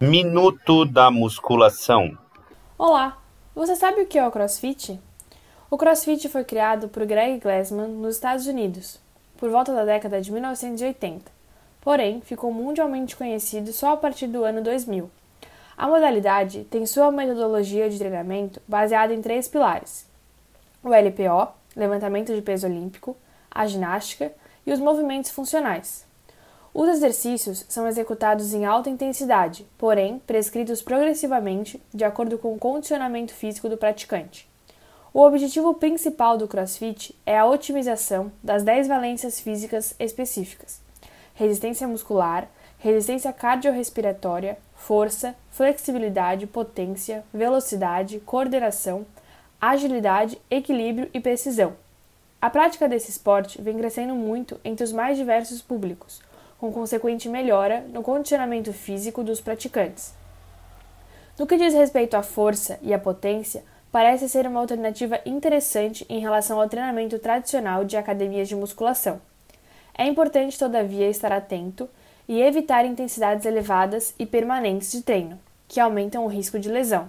Minuto da musculação. Olá! Você sabe o que é o CrossFit? O CrossFit foi criado por Greg Glassman nos Estados Unidos, por volta da década de 1980. Porém, ficou mundialmente conhecido só a partir do ano 2000. A modalidade tem sua metodologia de treinamento baseada em três pilares: o LPO, levantamento de peso olímpico, a ginástica e os movimentos funcionais. Os exercícios são executados em alta intensidade, porém prescritos progressivamente de acordo com o condicionamento físico do praticante. O objetivo principal do CrossFit é a otimização das 10 valências físicas específicas: resistência muscular, resistência cardiorrespiratória, força, flexibilidade, potência, velocidade, coordenação, agilidade, equilíbrio e precisão. A prática desse esporte vem crescendo muito entre os mais diversos públicos com consequente melhora no condicionamento físico dos praticantes. No que diz respeito à força e à potência, parece ser uma alternativa interessante em relação ao treinamento tradicional de academias de musculação. É importante, todavia, estar atento e evitar intensidades elevadas e permanentes de treino, que aumentam o risco de lesão.